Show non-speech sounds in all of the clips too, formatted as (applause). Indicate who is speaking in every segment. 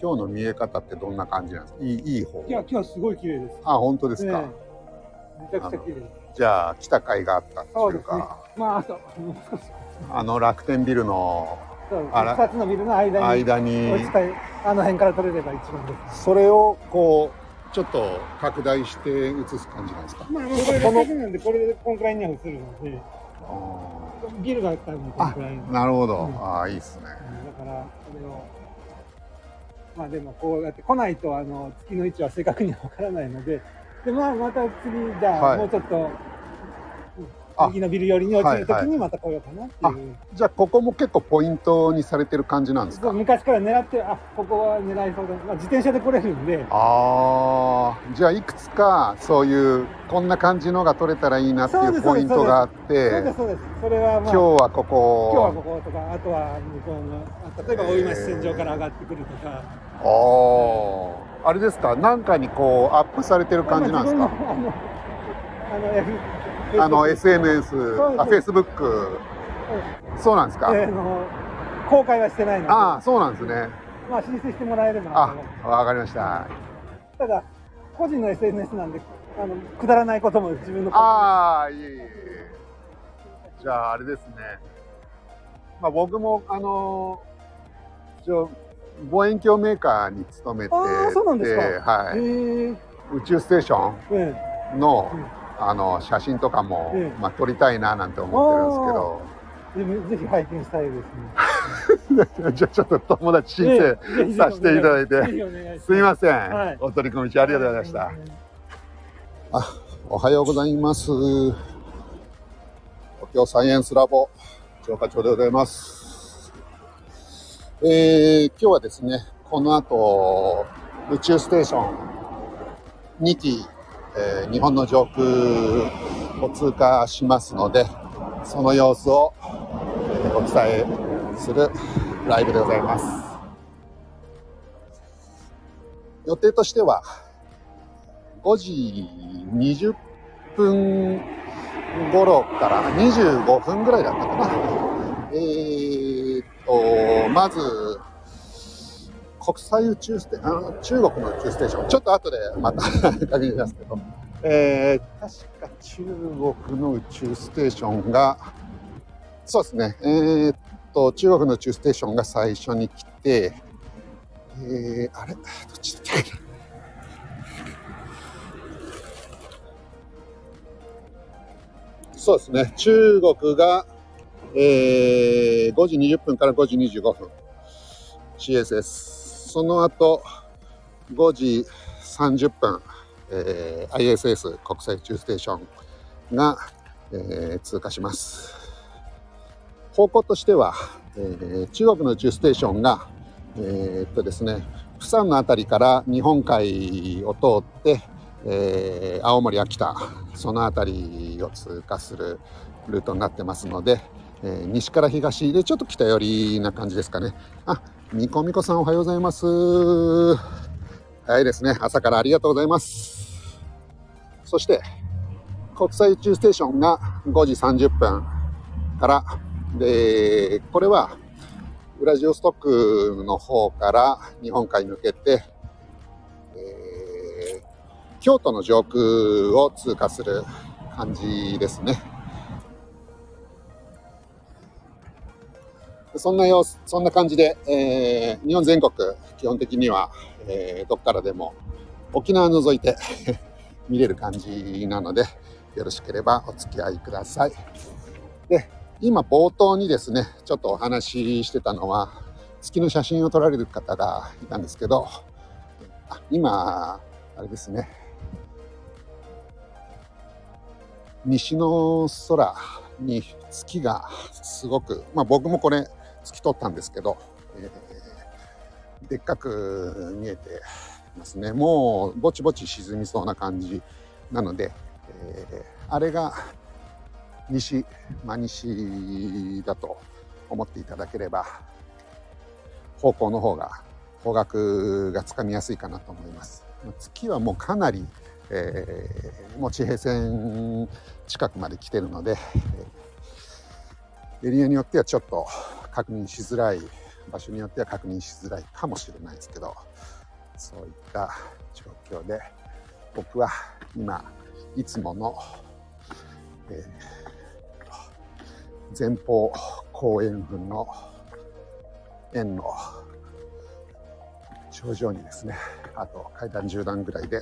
Speaker 1: 今日の見え方ってどんな感じなんですか？いいいい方？
Speaker 2: いや今日はすごい綺麗です。
Speaker 1: あ本当ですか、
Speaker 2: ええめちゃくちゃ綺麗。
Speaker 1: じゃあ来た甲斐があったっていうか。
Speaker 2: まああともう少し。(laughs)
Speaker 1: あの楽天ビルの
Speaker 2: 二つのビルの間に
Speaker 1: 間に
Speaker 2: あの辺から撮れれば一番です。
Speaker 1: それをこうちょっと拡大して映す感じなんですか？
Speaker 2: まあこれ
Speaker 1: この
Speaker 2: 600なんでこれでこんくらいには映るのでビルが多分こんくらいの。
Speaker 1: なるほど、
Speaker 2: うん
Speaker 1: ああいいですね
Speaker 2: だからそれをまあでもこうやって来ないとあの月の位置は正確にはわからないのででまあまた次じゃあ、
Speaker 1: はい。
Speaker 2: もうちょっと
Speaker 1: あ。
Speaker 2: 右のビル寄りに落ちる
Speaker 1: はい
Speaker 2: 時にまた来ようかなっていう、
Speaker 1: じゃあここも結構ポイントにされてる感じなんですか？
Speaker 2: 昔から狙ってあここは狙いそうだ、まあ、自転車で来れるんで。
Speaker 1: ああじゃあいくつかそういうこんな感じのが取れたらいいなっていうポイントがあっ
Speaker 2: そう
Speaker 1: て
Speaker 2: ですそうです。それはまあ
Speaker 1: 今日はここ。
Speaker 2: 今日はこことかあとは向こうのあ例えば大井町線上から上がってくるとか、
Speaker 1: あああれですか？なんかにこうアップされてる感じなんですか？
Speaker 2: まあのあのあの F
Speaker 1: あの SNS
Speaker 2: そう
Speaker 1: あ Facebook そうなんですか、
Speaker 2: えー公開はしてないので。
Speaker 1: ああそうなんですね。
Speaker 2: まあ申請してもらえれば。
Speaker 1: あわかりました。
Speaker 2: ただ個人の SNS なんであのくだらないことも自分の
Speaker 1: ああいえいえじゃああれですね。まあ僕もあの一応望遠鏡メーカーに勤めて
Speaker 2: で
Speaker 1: はい、宇宙ステーショ
Speaker 2: え
Speaker 1: ンの
Speaker 2: うん。
Speaker 1: あの写真とかも、
Speaker 2: ええ
Speaker 1: まあ、撮りたいななんて思ってるんですけど。
Speaker 2: ぜひ拝見したいですね。(laughs)
Speaker 1: じゃあちょっと友達申請させていただいて。
Speaker 2: す。
Speaker 1: すみません、
Speaker 2: はい。
Speaker 1: お取り組み中ありがとうございました。おはようございます。東京サイエンスラボ長課長でございます。えー、今日はですね、この後、宇宙ステーション2機、えー日本の上空を通過しますので、その様子を、えお伝えするライブでございます。予定としては、5時20分頃から25分ぐらいだったかな。えー、と、まず、国際宇宙ステあの中国の宇宙ステーション、ちょっと後でまた (laughs) 確認しますけど、えー、確か中国の宇宙ステーションが、そうですね、えー、と、中国の宇宙ステーションが最初に来て、えー、あれ？どっちだっけそうですね。中国が、えー、5時20分から5時25分。CSS。その後、5時30分、えー ISS 国際宇宙ステーションが、えー通過します。方向としては、えー中国の宇宙ステーションが、えーっとですね、釜山のあたりから日本海を通って、えー青森、秋田、そのあたりを通過するルートになってますので、え西から東でちょっと北寄りな感じですかね。あ、みこみこさんおはようございます。早いですね。朝からありがとうございます。そして、国際宇宙ステーションが5時30分から、で、これはウラジオストックの方から日本海に向けて、えー京都の上空を通過する感じですね。そんな様子、そんな感じで、えー日本全国、基本的には、えーどっからでも、沖縄除いて (laughs) 見れる感じなので、よろしければお付き合いください。で、今冒頭にですね、ちょっとお話ししてたのは、月の写真を撮られる方がいたんですけど、あ今、あれですね、西の空に月がすごく、まあ僕もこれ月撮ったんですけど、えーでっかく見えてますね。もうぼちぼち沈みそうな感じなので、えーあれが西、真西だと思っていただければ、方向の方が方角がつかみやすいかなと思います。月はもうかなり、えーもう地平線近くまで来てるので、えーエリアによってはちょっと確認しづらい場所によっては確認しづらいかもしれないですけどそういった状況で僕は今いつもの、えー、前方後円墳の円の頂上にですねあと階段10段ぐらいで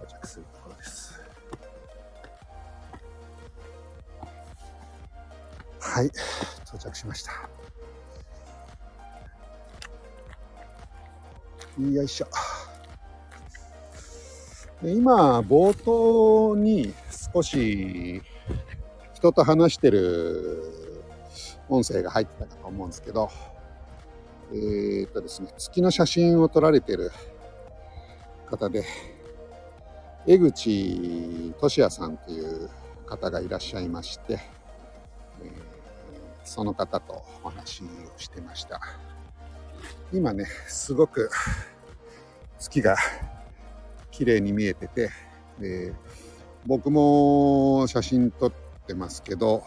Speaker 1: 到着すると。はい。到着しました。よいしょ。今冒頭に少し人と話してる音声が入ってたかと思うんですけどえー、っとですね月の写真を撮られてる方で江口俊也さんという方がいらっしゃいまして、その方とお話をしてました。今ねすごく月が綺麗に見えててで僕も写真撮ってますけど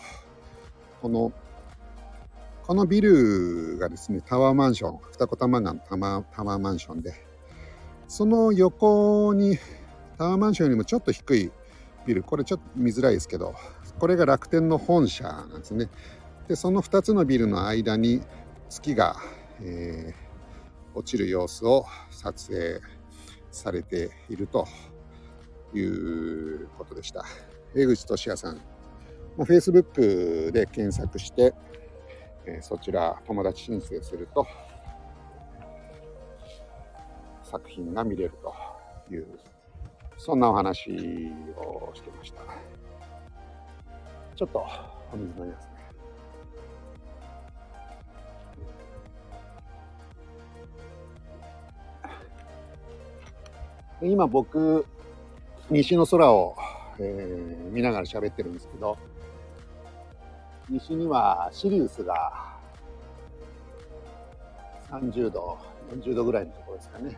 Speaker 1: このこのビルがですねタワーマンション二子玉川のタワタワーマンションでその横にタワーマンションよりもちょっと低いビルこれちょっと見づらいですけどこれが楽天の本社なんですね。でその2つのビルの間に月が、えー、落ちる様子を撮影されているということでした。江口俊也さん。Facebook で検索してえそちら友達申請すると作品が見れるというそんなお話をしてました。ちょっとお水飲みます今僕西の空を、えー、見ながら喋ってるんですけど西にはシリウスが30度、40度ぐらいのところですかね。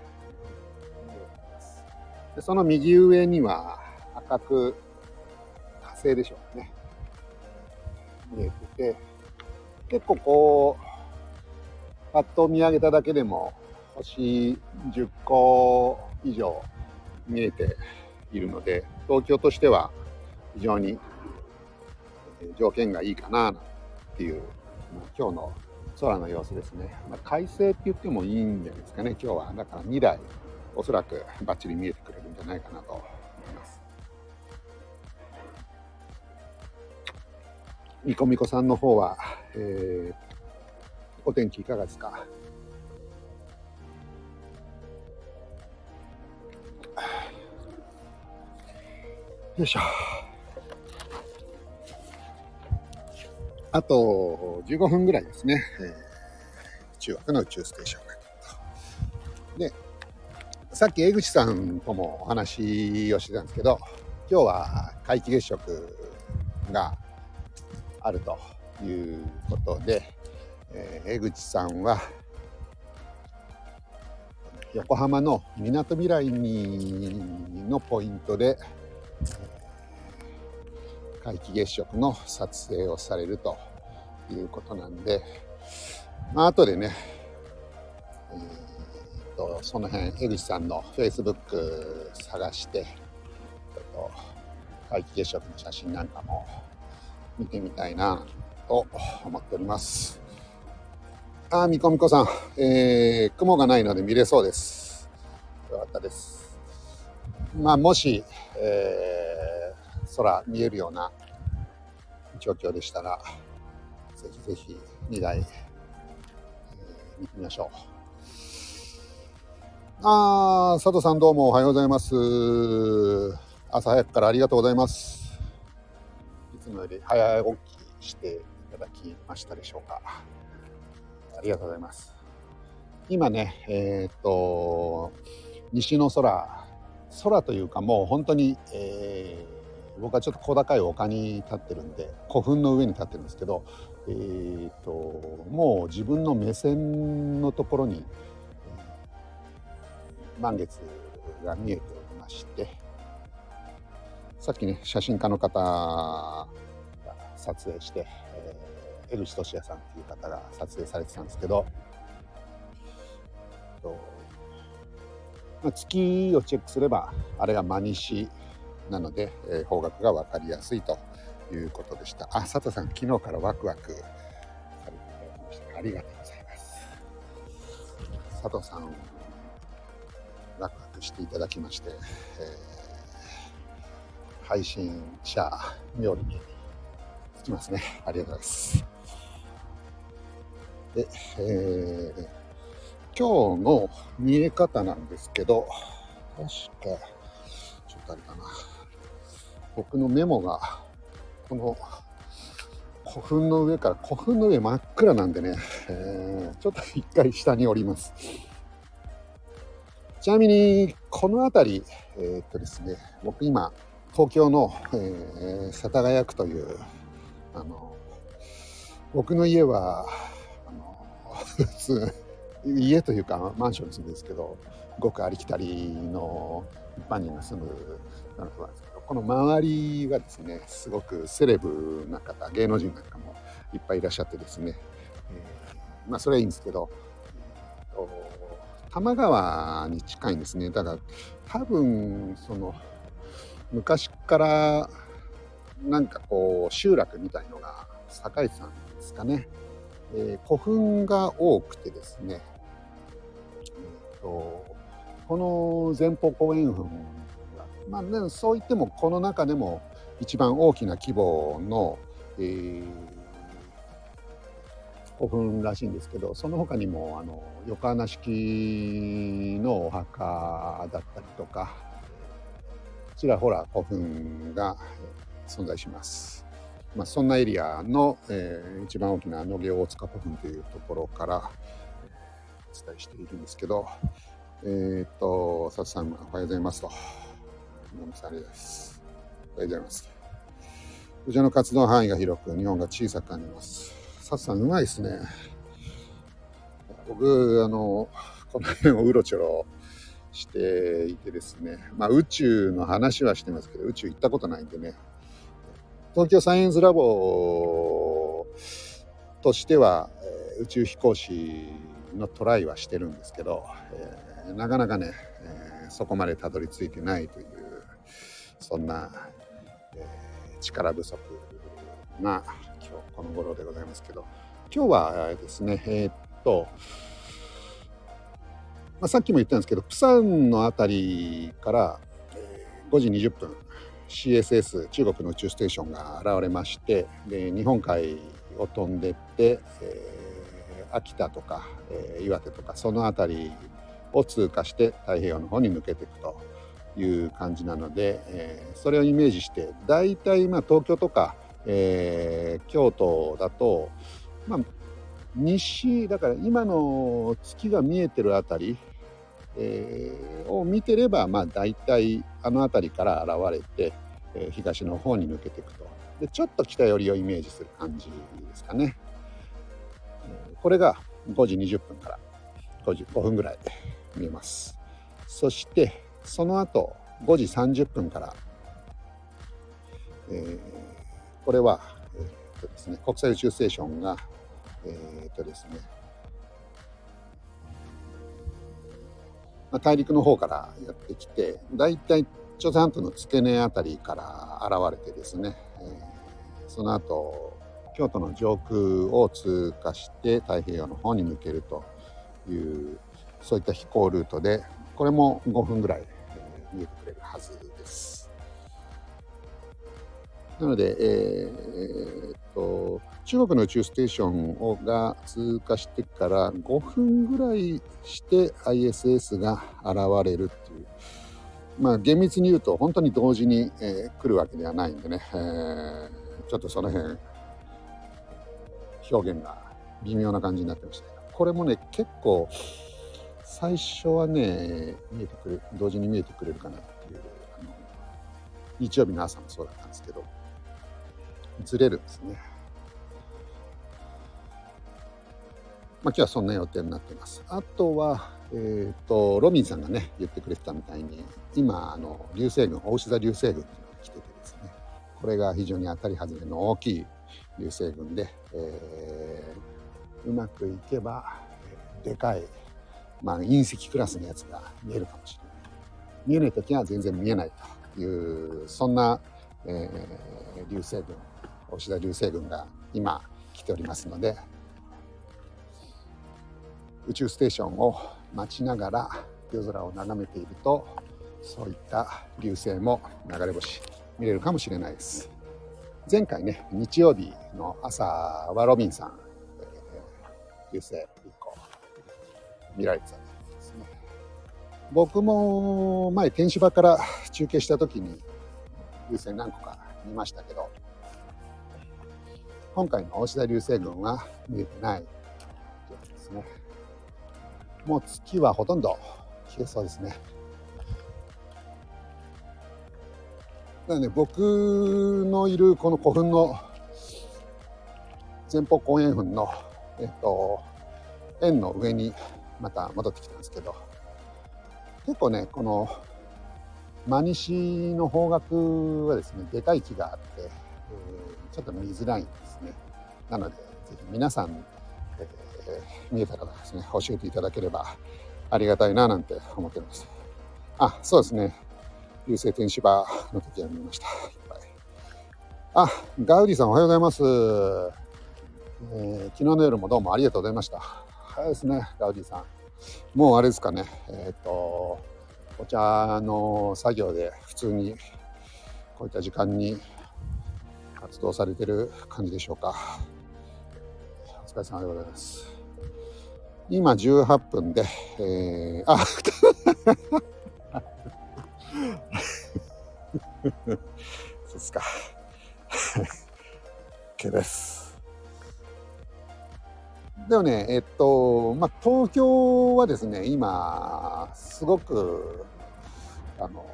Speaker 1: でその右上には赤く火星でしょうかね。見えてて、結構こう、パッと見上げただけでも星10個以上見えているので、東京としては非常に条件がいいかなっていう、今日の空の様子ですね。まあ、快晴って言ってもいいんじゃないですかね、今日は。だから2台、おそらくバッチリ見えてくれるんじゃないかなと思います。みこみこさんの方は、えー、お天気いかがですか？よいしょ。あと15分ぐらいですね、えー、中学の宇宙ステーションがで、さっき江口さんともお話をしてたんですけど、今日は皆既月食があるということで、えー、江口さんは横浜のみなとみらいにのポイントで、皆既月食の撮影をされるということなんで、まあ後でね、えー、とその辺江口さんの Facebook 探してちょっと皆既月食の写真なんかも見てみたいなと思っております。あ、みこみこさん、えー、雲がないので見れそうです。よかったです。まあ、もし、えー、空見えるような状況でしたら、ぜひぜひ2台、えー、見てみましょう。あー、佐藤さんどうもおはようございます。朝早くからありがとうございます。いつもより早起きしていただきましたでしょうか。ありがとうございます。今ね、えっ、と、西の空、空というかもう本当に、えー、僕はちょっと小高い丘に立ってるんで古墳の上に立ってるんですけどえーと、もう自分の目線のところに、満月が見えておりましてさっきね写真家の方が撮影して、えー、江口俊也さんっていう方が撮影されてたんですけどまあ、月をチェックすればあれが真西なので、えー、方角が分かりやすいということでした。あ佐藤さん昨日からワクワクされていただきました。ありがとうございます。佐藤さんワクワクしていただきまして、えー、配信者冥利につきますね。ありがとうございます。で、えー今日の見え方なんですけど、確か、ちょっとあれかな。僕のメモが、この古墳の上から古墳の上真っ暗なんでね、えー、ちょっと一回下に降ります。ちなみに、この辺り、えー、っとですね、僕今、東京の、えー、世田谷区という、あの、僕の家は、あの、(laughs) 普通、家というかマンションに住むんですけどごくありきたりの一般人が住むなんですけどこの周りがですねすごくセレブな方芸能人なんかもいっぱいいらっしゃってですね、えー、まあそれはいいんですけど、えー、多摩川に近いんですね。だから多分その昔からなんかこう集落みたいのが栄えてたんですかね、えー、古墳が多くてですねとこの前方後円墳が、まあね、そう言ってもこの中でも一番大きな規模の、えー、古墳らしいんですけどその他にもあの横穴式のお墓だったりとかちらほら古墳が存在します。まあ、そんなエリアの、えー、一番大きな野毛大塚古墳というところから、伝えしているんですけど、えー、っと、佐々さん、おはようございますと。どうもありがとうございます。おはようございます。こちらの活動範囲が広く、日本が小さく感じます。佐々さん、うまいですね。僕、あの、この辺をうろちょろしていてですね、まあ、宇宙の話はしてますけど、宇宙行ったことないんでね、東京サイエンスラボとしては、宇宙飛行士のトライはしてるんですけど、えー、なかなかね、えー、そこまでたどり着いてないというそんな、えー、力不足な今日この頃でございますけど。今日はですねえー、っと、まあ、さっきも言ったんですけどプサンの辺りから、5時20分 CSS 中国の宇宙ステーションが現れましてで日本海を飛んでって、えー秋田とか、えー、岩手とかその辺りを通過して太平洋の方に抜けていくという感じなので、えー、それをイメージして大体まあ東京とか、えー、京都だと、まあ、西だから今の月が見えてる辺り、えー、を見てればまあ大体あの辺りから現れて、え、東の方に抜けていくとでちょっと北寄りをイメージする感じですかね。これが5時20分から5分ぐらい見えます。そしてその後5時30分から、えー、これは、えーとですね、国際宇宙ステーションがえー、とですねまあ、大陸の方からやってきてだいたい朝鮮半島の付け根あたりから現れてですね、えー、その後京都の上空を通過して太平洋の方に抜けるというそういった飛行ルートでこれも5分ぐらい、見えてくれるはずです。なので、えー、っと中国の宇宙ステーションをが通過してから5分ぐらいして ISS が現れるっていうまあ厳密に言うと本当に同時に、えー、来るわけではないんでね、えー、ちょっとその辺表現が微妙な感じになってましたけどこれもね結構最初はね見えてくる同時に見えてくれるかなっていうあの日曜日の朝もそうだったんですけどずれるんですね。まあ、今日はそんな予定になってます。あとは、えっ、ー、と、ロビンさんがね、言ってくれてたみたいに、今、あの、流星群、大牛座流星群っていうのが来ててですね、これが非常に当たり外れの大きい流星群で、えー、うまくいけばでかいまあ、隕石クラスのやつが見えるかもしれない。見えない時は全然見えないという、そんな、えー、流星群、大田流星群が今来ておりますので、宇宙ステーションを待ちながら夜空を眺めていると、そういった流星も流れ星見れるかもしれないです。前回ね、日曜日の朝はロビンさん、え、流星1個見られてたんですね。僕も前天芝から中継した時に流星何個か見ましたけど、今回の大志田流星群は見えてない状況ですね。もう月はほとんど消えそうですね。だね、僕のいるこの古墳の前方後円墳の、えっと、円の上にまた戻ってきたんですけど、結構ね、この真西の方角はですね、でかい木があって、えー、ちょっと見づらいんですね。なので、ぜひ皆さん、えー、見えた方ですね、教えていただければありがたいななんて思ってます。あ、そうですね。流星天芝の時は見ました。いっぱい。あ、ガウディさんおはようございます。えー、昨日の夜もどうもありがとうございました。早いですね、ガウディさん。もうあれですかね、えっ、と、お茶の作業で普通にこういった時間に活動されてる感じでしょうか。お疲れ様でございます。今18分で、えー、あ (laughs) (laughs) そうですか。(laughs) OK です。でもね、えっと、まあ、東京はですね、今、すごく、あの、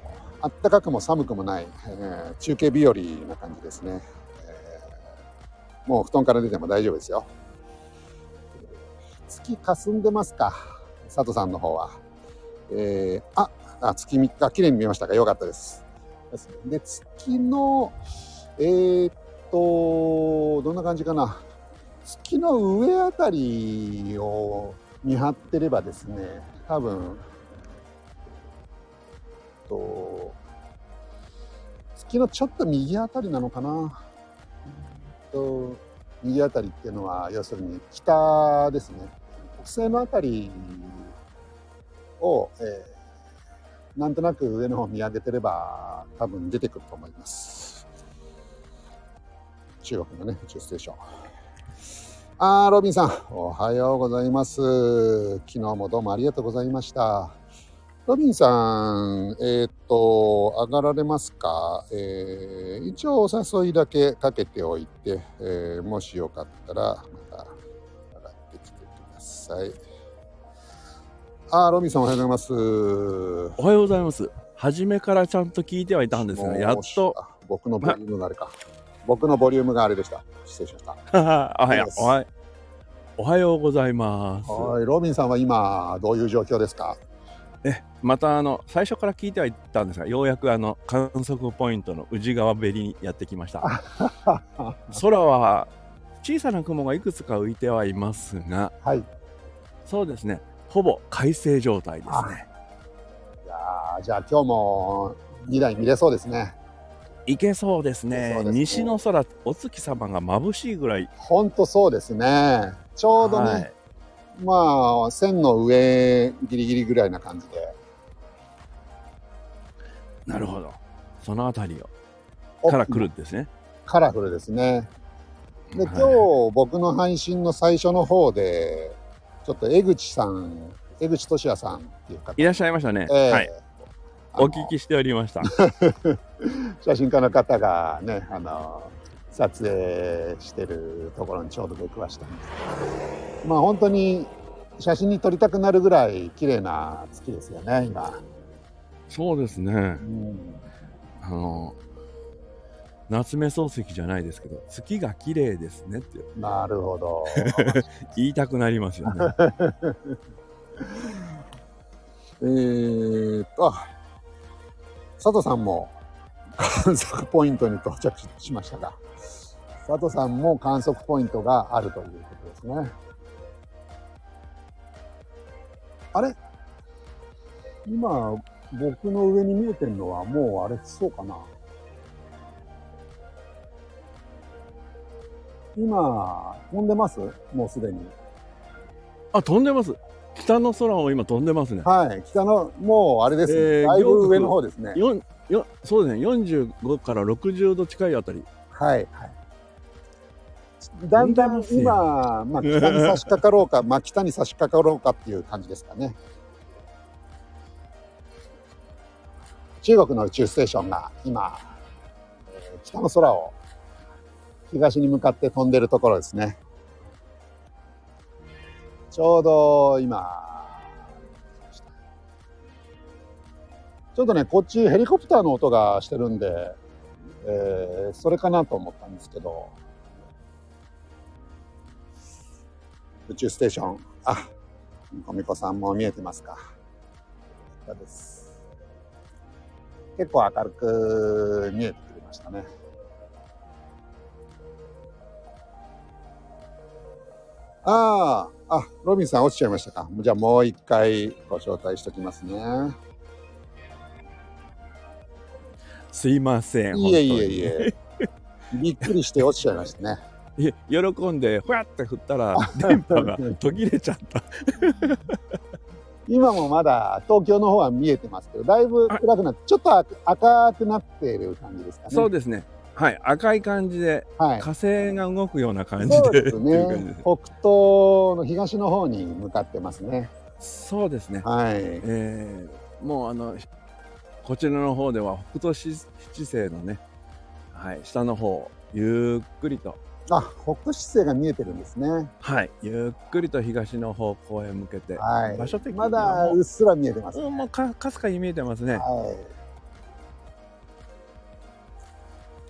Speaker 1: 暖かくも寒くもない、えー、中継日和な感じですね、えー、もう布団から出ても大丈夫ですよ。月霞んでますか、佐藤さんの方は。えー、あ、あ月見が綺麗に見えましたか？よかったです。で、月の、えー、っと、どんな感じかな。月の上あたりを見張ってればですね、多分、と、月のちょっと右あたりなのかな。と右あたりっていうのは、要するに北ですね。北西のあたりを、えーなんとなく上の方見上げてれば多分出てくると思います。中国のね、宇宙ステーション。あー、ロビンさん、おはようございます。昨日もどうもありがとうございました。ロビンさん、えっ、と、上がられますか、えー、一応お誘いだけかけておいて、えー、もしよかったら、また上がってきてください。あロミさんおはようございます。
Speaker 3: おはようございます。初めからちゃんと聞いてはいたんですが、やっと。
Speaker 1: 僕のボリュームがあれか。僕のボリュームがあれでした。失礼しました。(laughs)
Speaker 3: おはよう。おはおはようございます。
Speaker 1: はい、ロビンさんは今どういう状況ですか？
Speaker 3: え、またあの最初から聞いてはいたんですが、ようやくあの観測ポイントの宇治川べりにやってきました。(laughs) 空は小さな雲がいくつか浮いてはいますが、はい、そうですね。ほぼ快晴状態ですね。
Speaker 1: いやじゃあ今日も2台見れそうですね。
Speaker 3: いけそうですね。すね西の空、お月様が眩しいぐらい。
Speaker 1: 本当そうですね。ちょうどね、はい、まあ線の上ギリギリぐらいな感じで。
Speaker 3: なるほど。そのあたりをから来るんですね。
Speaker 1: カラフルですね。で、今日僕の配信の最初の方で、ちょっと江口さん、江口俊也さんっていう方。
Speaker 3: いらっしゃいましたね。えー、はい。お聞きしておりました。(laughs)
Speaker 1: 写真家の方がね、あの、撮影してるところにちょうど出くわしたんですけど、まあ本当に写真に撮りたくなるぐらい綺麗な月ですよね、今。
Speaker 3: そうですね。うん、あの、夏目漱石じゃないですけど月が綺麗ですねって。
Speaker 1: なるほど。(laughs)
Speaker 3: 言いたくなりますよね。(laughs)
Speaker 1: えーっと佐藤さんも観測ポイントに到着しましたが佐藤さんも観測ポイントがあるということですね。あれ？今、僕の上に見えてるのはもうあれ、そうかな？今、飛んでます？もうすでに。
Speaker 3: あ、飛んでます。北の空を今飛んでますね。
Speaker 1: はい。北の、もうあれですね。
Speaker 3: えー
Speaker 1: だいぶ上の方ですね。
Speaker 3: よんよそうですね、45から60度近いあたり。
Speaker 1: はい。はい。だんだん今、まあ、北に差し掛かろうか、(laughs) まあ、北に差し掛かろうかっていう感じですかね。中国の宇宙ステーションが今、えー北の空を東に向かって飛んでるところですね。ちょうど今、ちょっとね、こっちヘリコプターの音がしてるんで、えーそれかなと思ったんですけど、宇宙ステーション、あ、コミコさんも見えてますか。です。結構明るく見えてきましたね。ああ、あ、ロビンさん落ちちゃいましたか。じゃあもう一回ご紹介しておきますね。
Speaker 3: すいません。
Speaker 1: いえいえいえ。びっくりして落ちちゃいましたね。(laughs)
Speaker 3: いえ喜んで、ふわって振ったら、電波が途切れちゃった。
Speaker 1: 今もまだ東京の方は見えてますけど、だいぶ暗くなって、ちょっと赤赤くなっている感じですかね。
Speaker 3: そうですね。はい、赤い感じで、
Speaker 1: はい。
Speaker 3: 火星が動くような感じで。
Speaker 1: ですね
Speaker 3: で。
Speaker 1: 北東の東の方に向かってますね。
Speaker 3: そうですね。
Speaker 1: はい。
Speaker 3: えーもうあのこちらの方では北斗七星のね、はい、下の方ゆっくりと、
Speaker 1: あ、北斗七星が見えてるんですね。
Speaker 3: はい、ゆっくりと東の方向へ向けて、
Speaker 1: はい。
Speaker 3: 場所的に
Speaker 1: まだうっすら見えてます、ね。
Speaker 3: うんもうかかすかに見えてますね。
Speaker 1: は
Speaker 3: う
Speaker 1: い。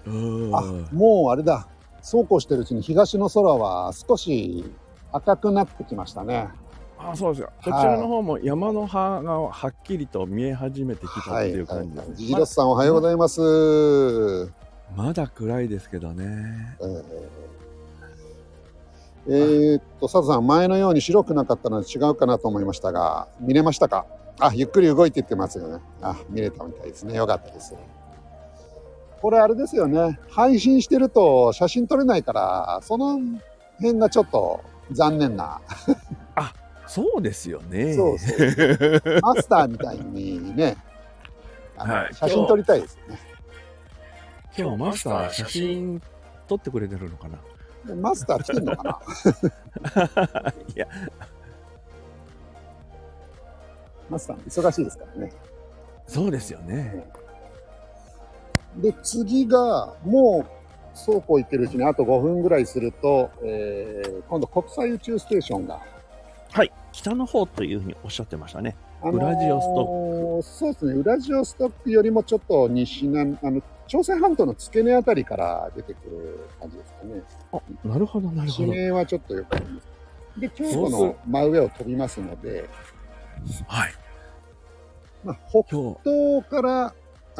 Speaker 1: あ、もうあれだ。そうこうしてるうちに東の空は少し赤くなってきましたね。
Speaker 3: あそうですよ。こちらの方も山の葉がはっきりと見え始めてきたっていう感じです、
Speaker 1: ジジロスさんおはようございます。
Speaker 3: ままだ暗いですけどね。
Speaker 1: えーえーっと、佐藤さん、前のように白くなかったので違うかなと思いましたが、見れましたか？あ、ゆっくり動いていってますよね。あ、見れたみたいですね。よかったです。これあれですよね。配信してると写真撮れないから、その辺がちょっと残念な。
Speaker 3: そうですよね。
Speaker 1: そうそう。マスターみたいにね、
Speaker 3: はい
Speaker 1: 写真撮りたいですよね。
Speaker 3: 今日マスター写真撮ってくれてるのかな？
Speaker 1: でマスター来てんのかな？(laughs)
Speaker 3: いや、
Speaker 1: マスター忙しいですからね。
Speaker 3: そうですよね。
Speaker 1: で、次が、もう、倉庫行ってるうちにあと5分ぐらいすると、えー今度国際宇宙ステーションが、
Speaker 3: はい。北の方というふうにおっしゃってましたね。
Speaker 1: あ
Speaker 3: ウラジオスト
Speaker 1: ック。そうですね、ウラジオストックよりもちょっと西南、あの、朝鮮半島の付け根あたりから出てくる感じですかね。
Speaker 3: あ、なるほど、なるほ
Speaker 1: 地
Speaker 3: ど。
Speaker 1: 名はちょっとよくわかります。で、京都の真上を飛びますので、
Speaker 3: はい。
Speaker 1: まあ、北東から、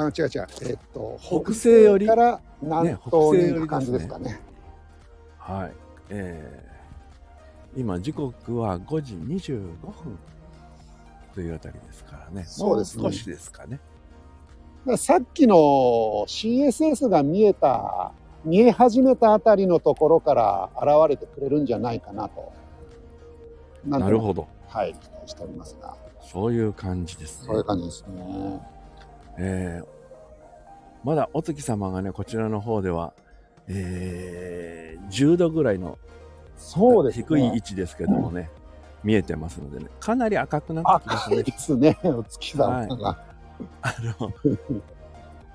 Speaker 1: あ、違う違う、えっと、
Speaker 3: 北西より
Speaker 1: から南東に行く感じ
Speaker 3: で
Speaker 1: すすかね。
Speaker 3: はい。えー、今、時刻は5時25分というあたりですからね。
Speaker 1: そうですね
Speaker 3: 少しですかね。
Speaker 1: さっきの CSS が見えた、見え始めたあたりのところから現れてくれるんじゃないかなと。なんと
Speaker 3: なるほど。
Speaker 1: はい、期待しておりますが、
Speaker 3: そういう感じですね
Speaker 1: そういう。感じですね。
Speaker 3: えーまだお月様がね、こちらの方では、えー10度ぐらいの
Speaker 1: そうですね。
Speaker 3: 低い位置ですけどもね、見えてますのでね、かなり赤くなってきますね
Speaker 1: で。すね、お月さんが。
Speaker 3: あの、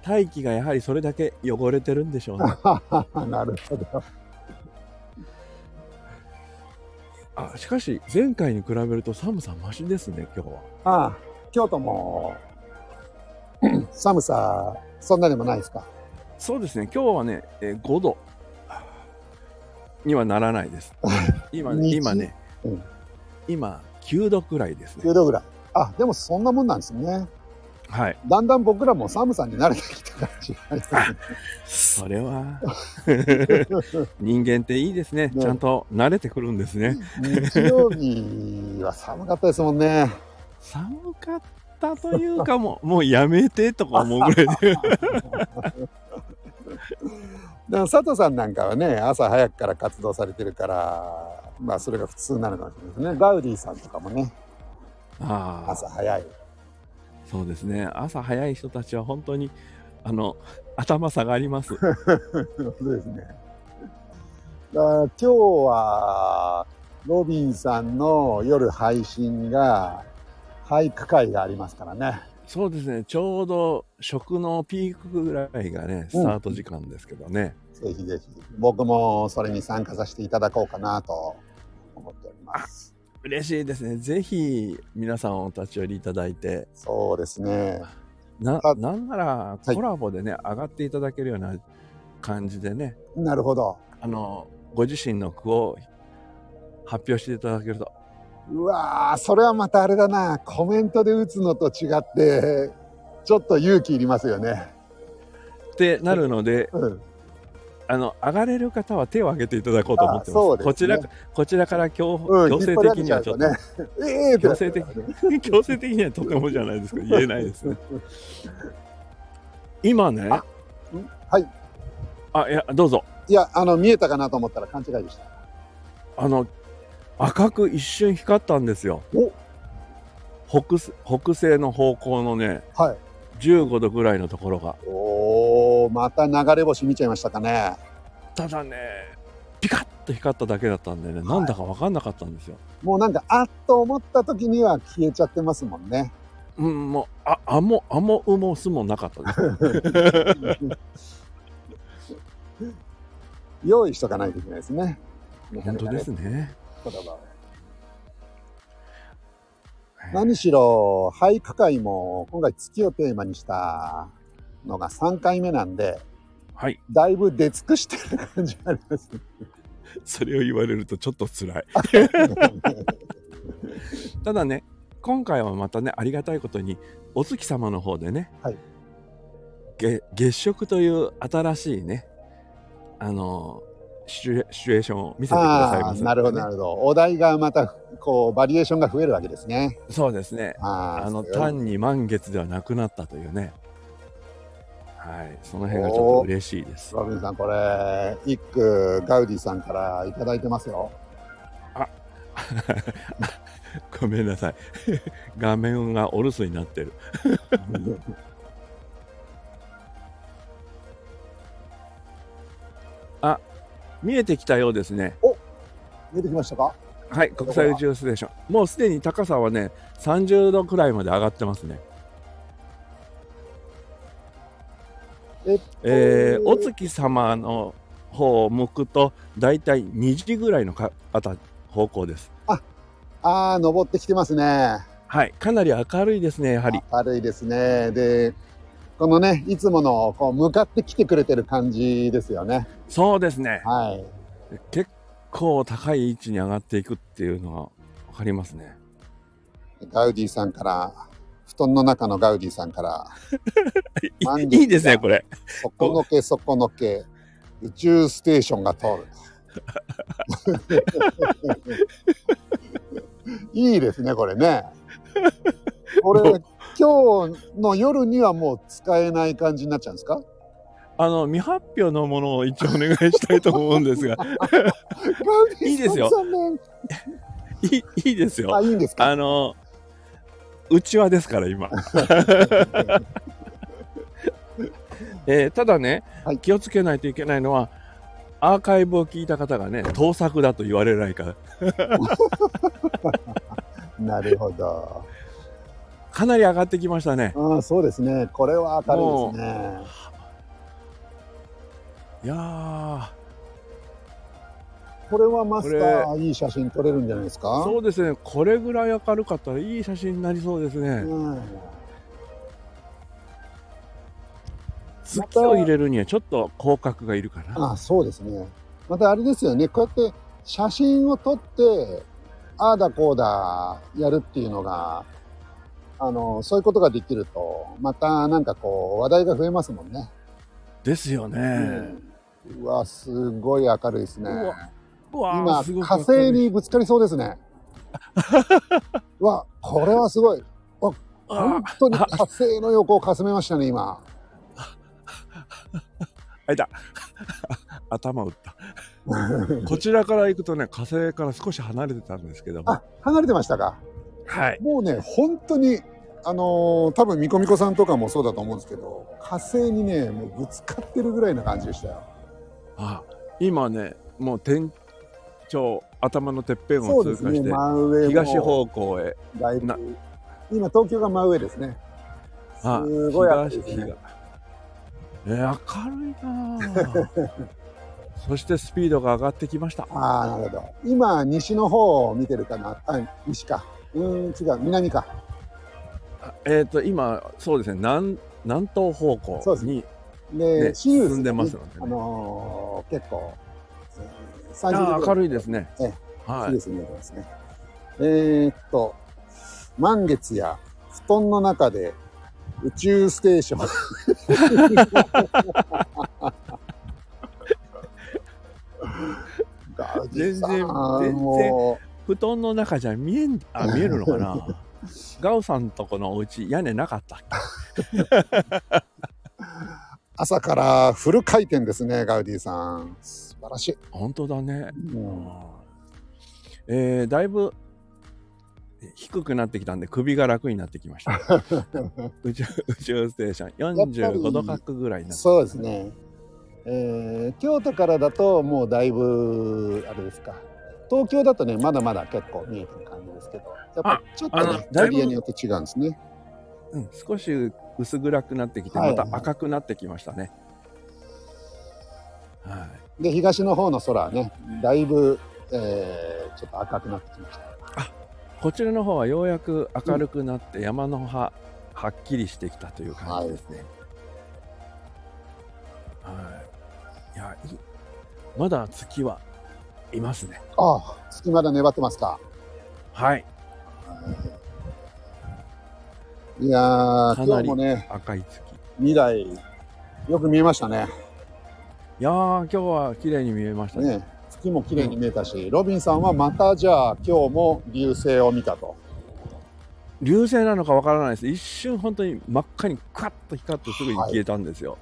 Speaker 3: 大気がやはりそれだけ汚れてるんでしょうね。(laughs)
Speaker 1: なるほど。
Speaker 3: あしかし、前回に比べると寒さ増しですね、今日は。
Speaker 1: ああ、京都も寒さ、そんなでもないですか？
Speaker 3: そうですね、今日はね、えー5度にはならないです。(laughs) 今ね、
Speaker 1: 日
Speaker 3: 今ね、
Speaker 1: うん
Speaker 3: 今9度くらいですね
Speaker 1: 9。度ぐらい。あ、でもそんなもんなんですね。
Speaker 3: はい。
Speaker 1: だんだん僕らも寒さに慣れてきた感じがありますね。(laughs)
Speaker 3: それは、(laughs) 人間っていいですね。
Speaker 1: ね
Speaker 3: ちゃんと慣れてくるんですね。
Speaker 1: 日曜日は寒かったですもんね。
Speaker 3: 寒かったというかもう、(laughs) もうやめてとか思うぐらいで。(laughs)
Speaker 1: でも佐藤さんなんかはね朝早くから活動されてるからまあそれが普通なのかもしれないですねガウディさんとかもね
Speaker 3: ああ、
Speaker 1: 朝早い
Speaker 3: そうですね。朝早い人たちは本当に、あの、頭下がります。(laughs)
Speaker 1: そうですねだから今日はロビンさんの夜配信が俳句会がありますからね。
Speaker 3: そうですね。ちょうど食のピークぐらいがね、スタート時間ですけどね。
Speaker 1: ぜひぜひ。僕もそれに参加させていただこうかなと思っております。
Speaker 3: 嬉しいですね。ぜひ皆さんお立ち寄りいただいて、
Speaker 1: そうですね。
Speaker 3: な
Speaker 1: あ、
Speaker 3: なんなら
Speaker 1: はい。
Speaker 3: コラボでね、上がっていただけるような感じでね、
Speaker 1: なるほど。
Speaker 3: あの、ご自身の句を発表していただけると、
Speaker 1: うわーそれはまたあれだな。コメントで打つのと違ってちょっと勇気いりますよね。
Speaker 3: ってなるので、
Speaker 1: うん。
Speaker 3: あの、上がれる方は手を挙げていただこうと思ってます。
Speaker 1: すね。
Speaker 3: こちら、こちらから強,、
Speaker 1: うん
Speaker 3: 強制的にはちょっと、
Speaker 1: ね。
Speaker 3: 強制的 (laughs) 強制的にはとてもじゃないですか言えないですね。今ね。
Speaker 1: あはい。
Speaker 3: あいやどうぞ。
Speaker 1: いやあの見えたかなと思ったら勘違いでした。
Speaker 3: あの赤く一瞬光ったんですよ。
Speaker 1: お。
Speaker 3: 北西北西の方向のね
Speaker 1: はい。
Speaker 3: 15度ぐらいのところが。
Speaker 1: おーまた流れ星見ちゃいましたかね。
Speaker 3: ただねピカッと光っただけだったんでね、なんだか分かんなかったんですよ。
Speaker 1: もうなんかあっと思った時には消えちゃってますもんね。
Speaker 3: うんもうああもあもうもすもなかったです。(laughs)
Speaker 1: 用意しとかないといけないですね。
Speaker 3: 本当ですね
Speaker 1: 何しろ俳句会も今回月をテーマにしたのが3回目なんで
Speaker 3: はい。
Speaker 1: だいぶ出尽くしてる感じあります。
Speaker 3: それを言われるとちょっと辛い。ただね今回はまたねありがたいことにお月様の方でね、
Speaker 1: はい。
Speaker 3: げ月食という新しいねあのシチュエーションを見せてください
Speaker 1: あ
Speaker 3: ます、
Speaker 1: あなるほどなるほど。お題がまたこうバリエーションが増えるわけですね。
Speaker 3: そうですね。
Speaker 1: あ
Speaker 3: の単に満月ではなくなったというね。はい。その辺がちょっと嬉しいです。
Speaker 1: ロビンさんこれ一句ガウディさんからいただいてますよ。(laughs)
Speaker 3: ごめんなさい。(laughs) 画面がお留守になってる (laughs) 見えてきたようですね
Speaker 1: 出てきましたか？
Speaker 3: はい、国際宇宙ステーション。もうすでに高さはね、30度くらいまで上がってますね。
Speaker 1: えっと
Speaker 3: えーお月様の方を向くと、だいたい2時ぐらいのかあた方向です。
Speaker 1: ああ登ってきてますね
Speaker 3: はい、かなり明るいですね、やはり。
Speaker 1: 明るいですねでこのねいつものこう向かってきてくれてる感じですよね。
Speaker 3: そうですね。
Speaker 1: はい。
Speaker 3: 結構高い位置に上がっていくっていうのが分かりますね。
Speaker 1: ガウディさんから布団の中のガウディさんから。(laughs)
Speaker 3: いいいですね、これ。
Speaker 1: そこのけそこのけ。宇宙ステーションが通る。(laughs) いいですねこれね。これ今日の夜にはもう使えない感じになっちゃうんですか？
Speaker 3: あの、未発表のものを一応お願いしたいと思うんですが、いいですよ。いいいいですよ。
Speaker 1: あ。いいんですか？
Speaker 3: あの、うちわですから、今。(laughs) えーただね、
Speaker 1: はい。
Speaker 3: 気をつけないといけないのは、アーカイブを聞いた方がね、盗作だと言われないから、(laughs)
Speaker 1: なるほど
Speaker 3: かなり上がってきましたね。
Speaker 1: ああそうですねこれは明るいですね
Speaker 3: いやー、
Speaker 1: これはマスターいい写真撮れるんじゃないですか？
Speaker 3: そうですね、これぐらい明るかったらいい写真になりそうですね。
Speaker 1: うん
Speaker 3: 月を入れるにはちょっと広角がいるかな。
Speaker 1: あそうですね。またあれですよね、こうやって写真を撮って、ああだこうだやるっていうのが、あの、そういうことができると、またなんかこう、話題が増えますもんね。
Speaker 3: ですよね。
Speaker 1: うわ、すごい明るいですね。
Speaker 3: うわ
Speaker 1: 今火星にぶつかりそうですね。(laughs) うわ、これはすごい。本当に火星の横をかすめましたね、今。(laughs)
Speaker 3: あいた (laughs) 頭打ったこちらから行くとね火星から少し離れてたんですけども
Speaker 1: あ、離れてましたか。
Speaker 3: はい
Speaker 1: もうね、本当に、あのー多分みこみこさんとかもそうだと思うんですけど、火星にね、もうぶつかってるぐらいな感じでしたよ。
Speaker 3: あ今ねもう天頂頭のてっぺんを通過して、
Speaker 1: 真上も
Speaker 3: 東方向へ
Speaker 1: だいぶ
Speaker 3: な
Speaker 1: 今東京が真上ですね。
Speaker 3: あ
Speaker 1: すごい明るいね
Speaker 3: えー明るいなあ (laughs) そしてスピードが上がってきました
Speaker 1: ああ、なるほど。今、西の方を見てるかな？あ、西か。うーん、違う、南か。
Speaker 3: あえっ、と今そうですね南南東方向
Speaker 1: そうです
Speaker 3: に
Speaker 1: で、
Speaker 3: ね
Speaker 1: シリウス
Speaker 3: 進んでますのでね
Speaker 1: あのー結構、えー、
Speaker 3: あ
Speaker 1: 30
Speaker 3: 明るいですね
Speaker 1: え
Speaker 3: はい
Speaker 1: シリウス見えてますね。えーっと、満月や布団の中で宇宙ステーション。(laughs)
Speaker 3: 全然全然
Speaker 1: も
Speaker 3: 布団の中じゃ見えんあ (laughs) 見えるのかな？ガウさんとこのお家屋根なかったっ (laughs)
Speaker 1: 朝からフル回転ですね、ガウディさん。素晴らしい。
Speaker 3: 本当だね、
Speaker 1: うん
Speaker 3: えーだいぶ低くなってきたんで首が楽になってきました (laughs) 宇宙宇宙ステーション45度角ぐらいになって
Speaker 1: そうですね。えー京都からだともうだいぶあれですか。東京だとねまだまだ結構見えてる感じですけど、やっぱちょっとねエリアによって違うんですね。
Speaker 3: うん、少し薄暗くなってきて
Speaker 1: はい
Speaker 3: また赤くなってきましたねはい
Speaker 1: で東の方の空はねだいぶ、えーちょっと赤くなってきました。
Speaker 3: こちらの方はようやく明るくなって山の葉はっきりしてきたという感じですね。はい。い、やいまだ月はいますね。
Speaker 1: ああ月まだ粘ってますか。
Speaker 3: はい。
Speaker 1: いやー
Speaker 3: かなり
Speaker 1: 今日もね
Speaker 3: 赤い月。
Speaker 1: 未来よく見えましたね。
Speaker 3: いやー今日は綺麗に見えましたね。
Speaker 1: ね月も綺麗に見えたし、ロビンさんはまたじゃあ今日も流星を見たと。
Speaker 3: 流星なのかわからないです。一瞬本当に真っ赤にカッと光ってすぐに消えたんですよ。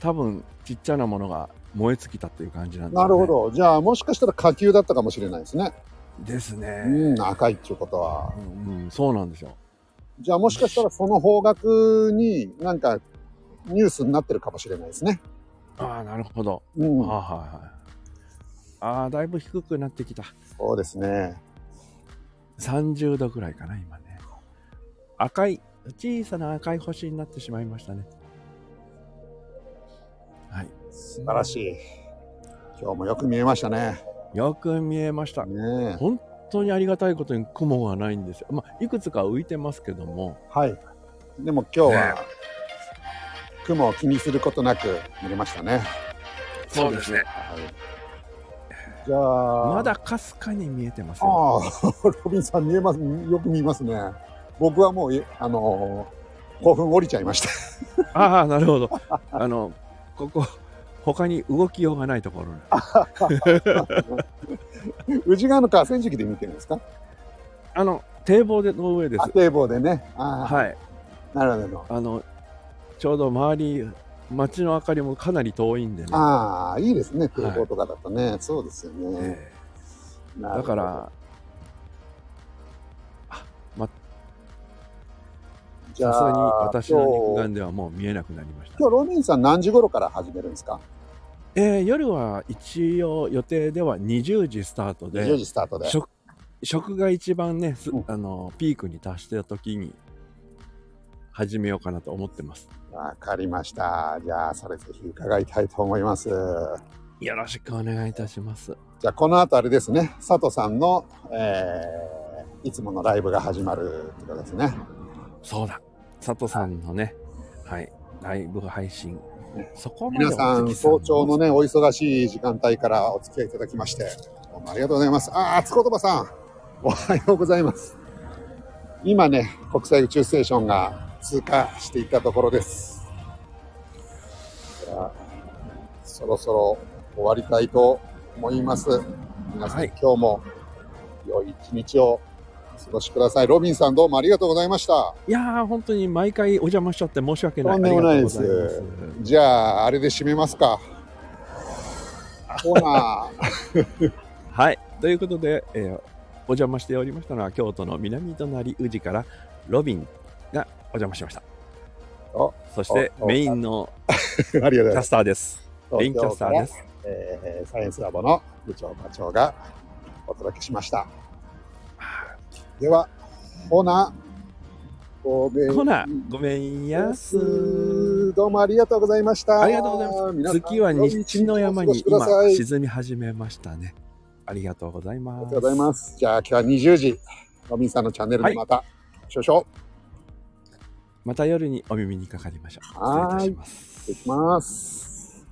Speaker 3: 多分ちっちゃなものが燃え尽きたっていう感じなんですよね
Speaker 1: なるほ。ど。じゃあもしかしたら火球だったかもしれないですね。
Speaker 3: ですね。
Speaker 1: うん、赤いっていうことは。
Speaker 3: うん、うんそうなんですよ。
Speaker 1: じゃあもしかしたらその方角になんかニュースになってるかもしれないですね。
Speaker 3: ああなるほど。
Speaker 1: うん、
Speaker 3: はいはいはい。ああ、だいぶ低くなってきた。
Speaker 1: そうですね。
Speaker 3: 30度ぐらいかな、今ね。赤い、小さな赤い星になってしまいましたね。はい。
Speaker 1: 素晴らしい。今日もよく見えましたね。
Speaker 3: よく見えました。
Speaker 1: ねえ
Speaker 3: 本当にありがたいことに雲がないんですよ。まあ、いくつか浮いてますけども、
Speaker 1: はい。でも今日は
Speaker 3: ね
Speaker 1: 雲を気にすることなく見れましたね。
Speaker 3: そうですね。
Speaker 1: はい。じゃあ、
Speaker 3: まだかすかに見えてますよ。
Speaker 1: ああ、(laughs) ロビンさん見えます。よく見えますね。僕はもう、えあのー興奮降りちゃいました。
Speaker 3: ああ、なるほど。あの、ここ、他に動きようがないところ
Speaker 1: 宇治川の河川敷で見てるんですか
Speaker 3: あの、堤防での上です
Speaker 1: あ。堤防でね。
Speaker 3: はい。
Speaker 1: なるほど。
Speaker 3: あの、ちょうど周り、街の明かりもかなり遠いんでね。
Speaker 1: ああ、いいですね。堤防とかだとね。そうですよね。
Speaker 3: ええ
Speaker 1: なるほど
Speaker 3: だから、
Speaker 1: じゃあ
Speaker 3: さすがに私の肉眼ではもう見えなくなりました。
Speaker 1: 今日ロビンさん何時頃から始めるんですか？
Speaker 3: えー夜は一応予定では20時スタート
Speaker 1: ?10
Speaker 3: で、
Speaker 1: 時スタートで。
Speaker 3: 食食が一番ね、す
Speaker 1: うん
Speaker 3: あのピークに達した時に始めようかなと思ってます。
Speaker 1: わかりました。じゃあ、それぜひ伺いたいと思います。
Speaker 3: よろしくお願いいたします。
Speaker 1: じゃあ、この後あれですね、佐藤さんの、えーいつものライブが始まるってことですね。
Speaker 3: そうだ、佐藤さんのね、はい、ライブ配信。そこ
Speaker 1: 皆さん、早朝のね、お忙しい時間帯からお付き合いいただきまして、どうもありがとうございます。あー、つことばさん、おはようございます。今ね、国際宇宙ステーションが通過していったところです。そろそろ終わりたいと思います。皆さん、
Speaker 3: はい
Speaker 1: 今日も良い一日を過ごしください。ロビンさんどうもありがとうございました。
Speaker 3: いやー、本当に毎回お邪魔しちゃって申し訳ない。
Speaker 1: とんでもないですじゃあ、あれで締めますか。コーナー。(laughs)
Speaker 3: はい。ということで、えーお邪魔しておりましたのは、京都の南隣宇治からロビンがお邪魔しました。
Speaker 1: お
Speaker 3: そしてメインの。(laughs) キャスターです。メインキャスターです。
Speaker 1: えーサイエンスラボの部長課長がお届けしました。では、ほな、ごめん
Speaker 3: ほな、ごめんやす。
Speaker 1: どうもありがとうございました。
Speaker 3: ありがとうございます。月は西の山に今沈み始めましたね。ありがとうございます。
Speaker 1: ありがとうございます。じゃあ今日は20時、ロビンさんのチャンネルでまた、少々、
Speaker 3: また夜にお耳にかかりましょう。
Speaker 1: はーい
Speaker 3: 失礼いたします
Speaker 1: 失礼します。